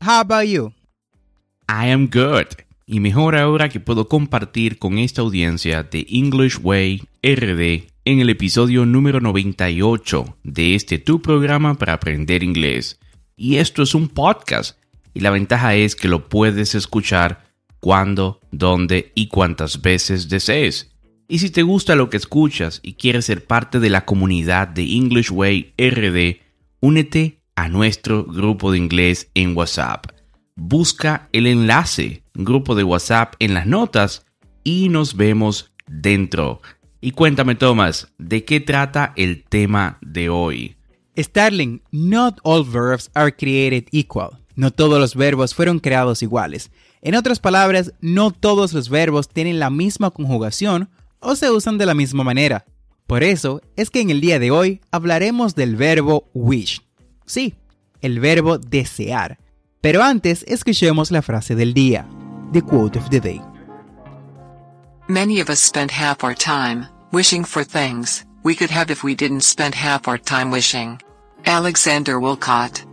How about you? I am good. Y mejor ahora que puedo compartir con esta audiencia de English Way RD en el episodio número 98 de este tu programa para aprender inglés. Y esto es un podcast. Y la ventaja es que lo puedes escuchar cuando, dónde y cuántas veces desees. Y si te gusta lo que escuchas y quieres ser parte de la comunidad de English Way RD, únete a nuestro grupo de inglés en WhatsApp. Busca el enlace, grupo de WhatsApp en las notas y nos vemos dentro. Y cuéntame, Thomas, ¿de qué trata el tema de hoy? Starling, not all verbs are created equal. No todos los verbos fueron creados iguales. En otras palabras, no todos los verbos tienen la misma conjugación o se usan de la misma manera. Por eso es que en el día de hoy hablaremos del verbo wish, Sí, el verbo desear. Pero antes escuchemos la frase del día. The quote of the day. Many of us spend half our time wishing for things we could have if we didn't spend half our time wishing. Alexander Wilcott.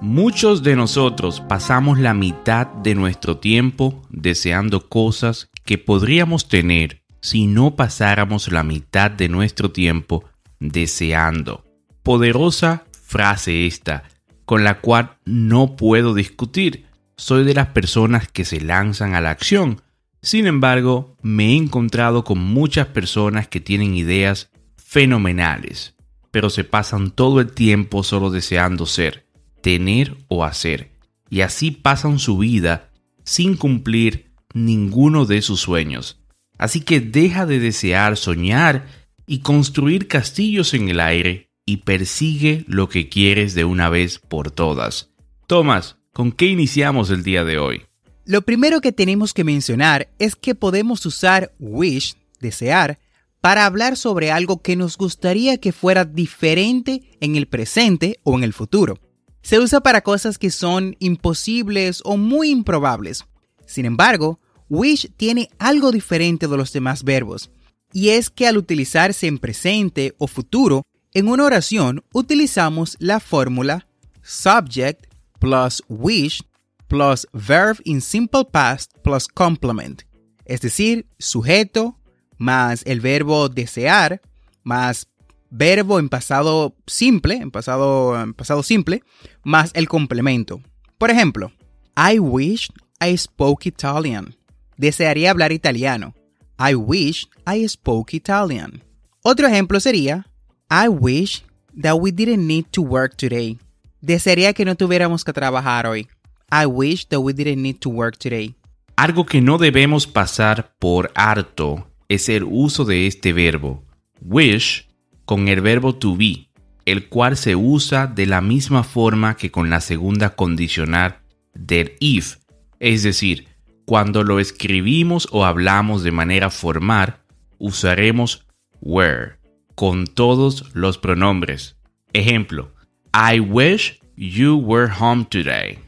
Muchos de nosotros pasamos la mitad de nuestro tiempo deseando cosas que podríamos tener si no pasáramos la mitad de nuestro tiempo deseando. Poderosa frase esta, con la cual no puedo discutir. Soy de las personas que se lanzan a la acción. Sin embargo, me he encontrado con muchas personas que tienen ideas fenomenales, pero se pasan todo el tiempo solo deseando ser, tener o hacer, y así pasan su vida sin cumplir ninguno de sus sueños. Así que deja de desear soñar y construir castillos en el aire y persigue lo que quieres de una vez por todas. Tomás, ¿con qué iniciamos el día de hoy? Lo primero que tenemos que mencionar es que podemos usar wish, desear, para hablar sobre algo que nos gustaría que fuera diferente en el presente o en el futuro. Se usa para cosas que son imposibles o muy improbables. Sin embargo, wish tiene algo diferente de los demás verbos, y es que al utilizarse en presente o futuro, en una oración utilizamos la fórmula subject plus wish plus verb in simple past plus complement, es decir, sujeto más el verbo desear más verbo en pasado simple, en pasado, pasado simple, más el complemento. Por ejemplo, I wish I spoke Italian. Desearía hablar italiano. I wish I spoke Italian. Otro ejemplo sería I wish that we didn't need to work today. Desearía que no tuviéramos que trabajar hoy. I wish that we didn't need to work today. Algo que no debemos pasar por harto es el uso de este verbo, wish, con el verbo to be, el cual se usa de la misma forma que con la segunda condicional del if, es decir, cuando lo escribimos o hablamos de manera formal, usaremos were con todos los pronombres. Ejemplo, I wish you were home today.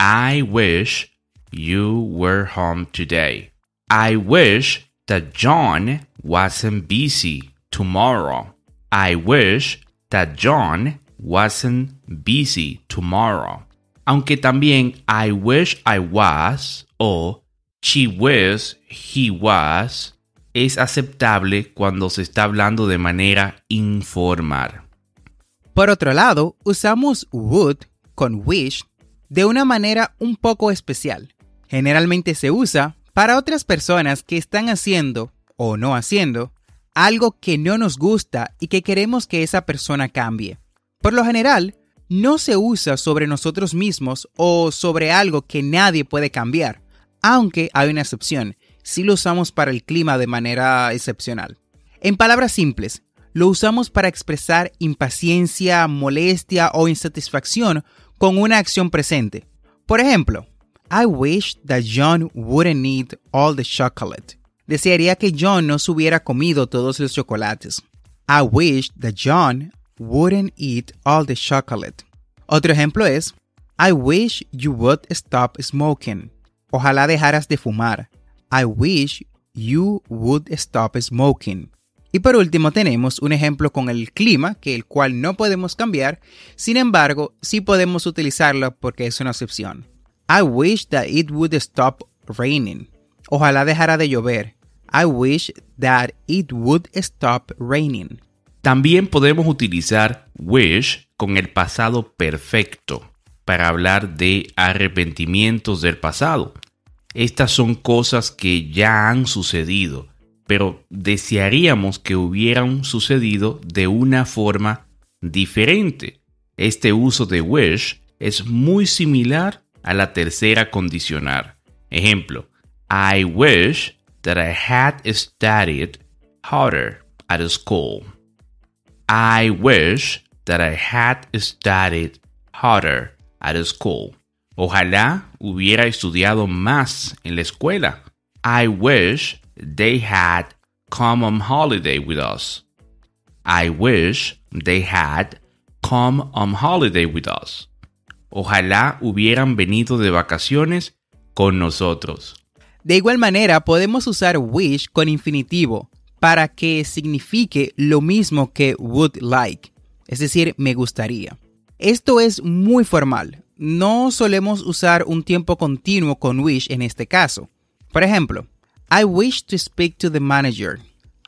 I wish you were home today. I wish that John wasn't busy tomorrow. I wish that John wasn't busy tomorrow. Aunque también I wish I was o she wish he was es aceptable cuando se está hablando de manera informal. Por otro lado, usamos would con wish de una manera un poco especial. Generalmente se usa para otras personas que están haciendo o no haciendo algo que no nos gusta y que queremos que esa persona cambie. Por lo general, no se usa sobre nosotros mismos o sobre algo que nadie puede cambiar, aunque hay una excepción, si lo usamos para el clima de manera excepcional. En palabras simples, lo usamos para expresar impaciencia, molestia o insatisfacción con una acción presente. Por ejemplo, I wish that John wouldn't eat all the chocolate. Desearía que John no se hubiera comido todos los chocolates. I wish that John wouldn't eat all the chocolate. Otro ejemplo es I wish you would stop smoking. Ojalá dejaras de fumar. I wish you would stop smoking. Y por último tenemos un ejemplo con el clima, que el cual no podemos cambiar, sin embargo, sí podemos utilizarlo porque es una excepción. I wish that it would stop raining. Ojalá dejara de llover. I wish that it would stop raining. También podemos utilizar wish con el pasado perfecto para hablar de arrepentimientos del pasado. Estas son cosas que ya han sucedido, pero desearíamos que hubieran sucedido de una forma diferente. Este uso de wish es muy similar a la tercera condicional. Ejemplo, I wish that I had studied harder at school. I wish that I had studied harder at school. Ojalá hubiera estudiado más en la escuela. I wish they had come on holiday with us. I wish they had come on holiday with us. Ojalá hubieran venido de vacaciones con nosotros. De igual manera, podemos usar wish con infinitivo para que signifique lo mismo que would like, es decir, me gustaría. Esto es muy formal, no solemos usar un tiempo continuo con wish en este caso. Por ejemplo, I wish to speak to the manager.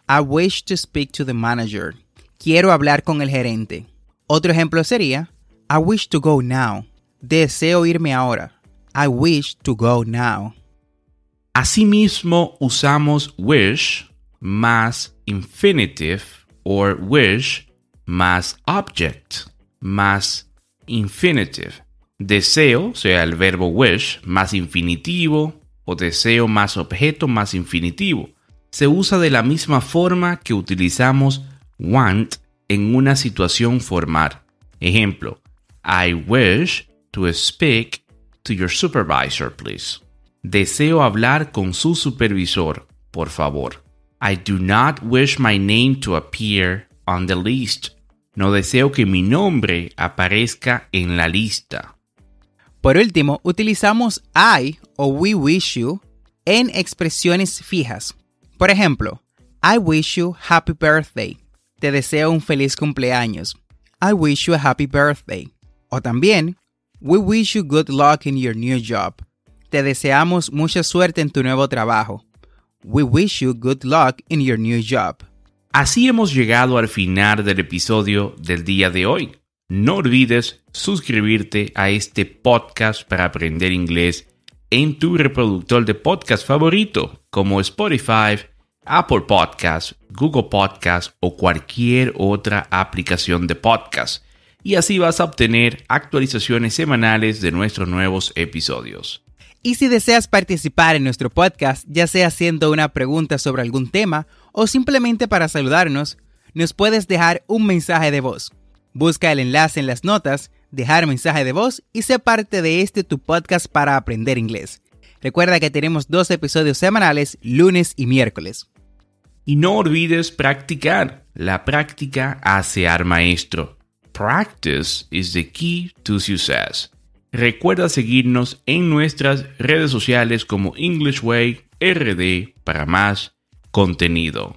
I wish to speak to the manager. Quiero hablar con el gerente. Otro ejemplo sería I wish to go now. Deseo irme ahora. I wish to go now. Asimismo, usamos wish más infinitive or wish más object más infinitive. Deseo, sea el verbo wish, más infinitivo o deseo más objeto más infinitivo. Se usa de la misma forma que utilizamos want en una situación formal. Ejemplo, I wish to speak to your supervisor, please. Deseo hablar con su supervisor, por favor. I do not wish my name to appear on the list. No deseo que mi nombre aparezca en la lista. Por último, utilizamos I o we wish you en expresiones fijas. Por ejemplo, I wish you happy birthday. Te deseo un feliz cumpleaños. I wish you a happy birthday. O también, we wish you good luck in your new job. Te deseamos mucha suerte en tu nuevo trabajo. We wish you good luck in your new job. Así hemos llegado al final del episodio del día de hoy. No olvides suscribirte a este podcast para aprender inglés en tu reproductor de podcast favorito como Spotify, Apple Podcasts, Google Podcasts o cualquier otra aplicación de podcast. Y así vas a obtener actualizaciones semanales de nuestros nuevos episodios. Y si deseas participar en nuestro podcast, ya sea haciendo una pregunta sobre algún tema o simplemente para saludarnos, nos puedes dejar un mensaje de voz. Busca el enlace en las notas, dejar mensaje de voz y sé parte de este tu podcast para aprender inglés. Recuerda que tenemos dos episodios semanales, lunes y miércoles. Y no olvides practicar. La práctica hace al maestro. Practice is the key to success. Recuerda seguirnos en nuestras redes sociales como English Way RD para más contenido.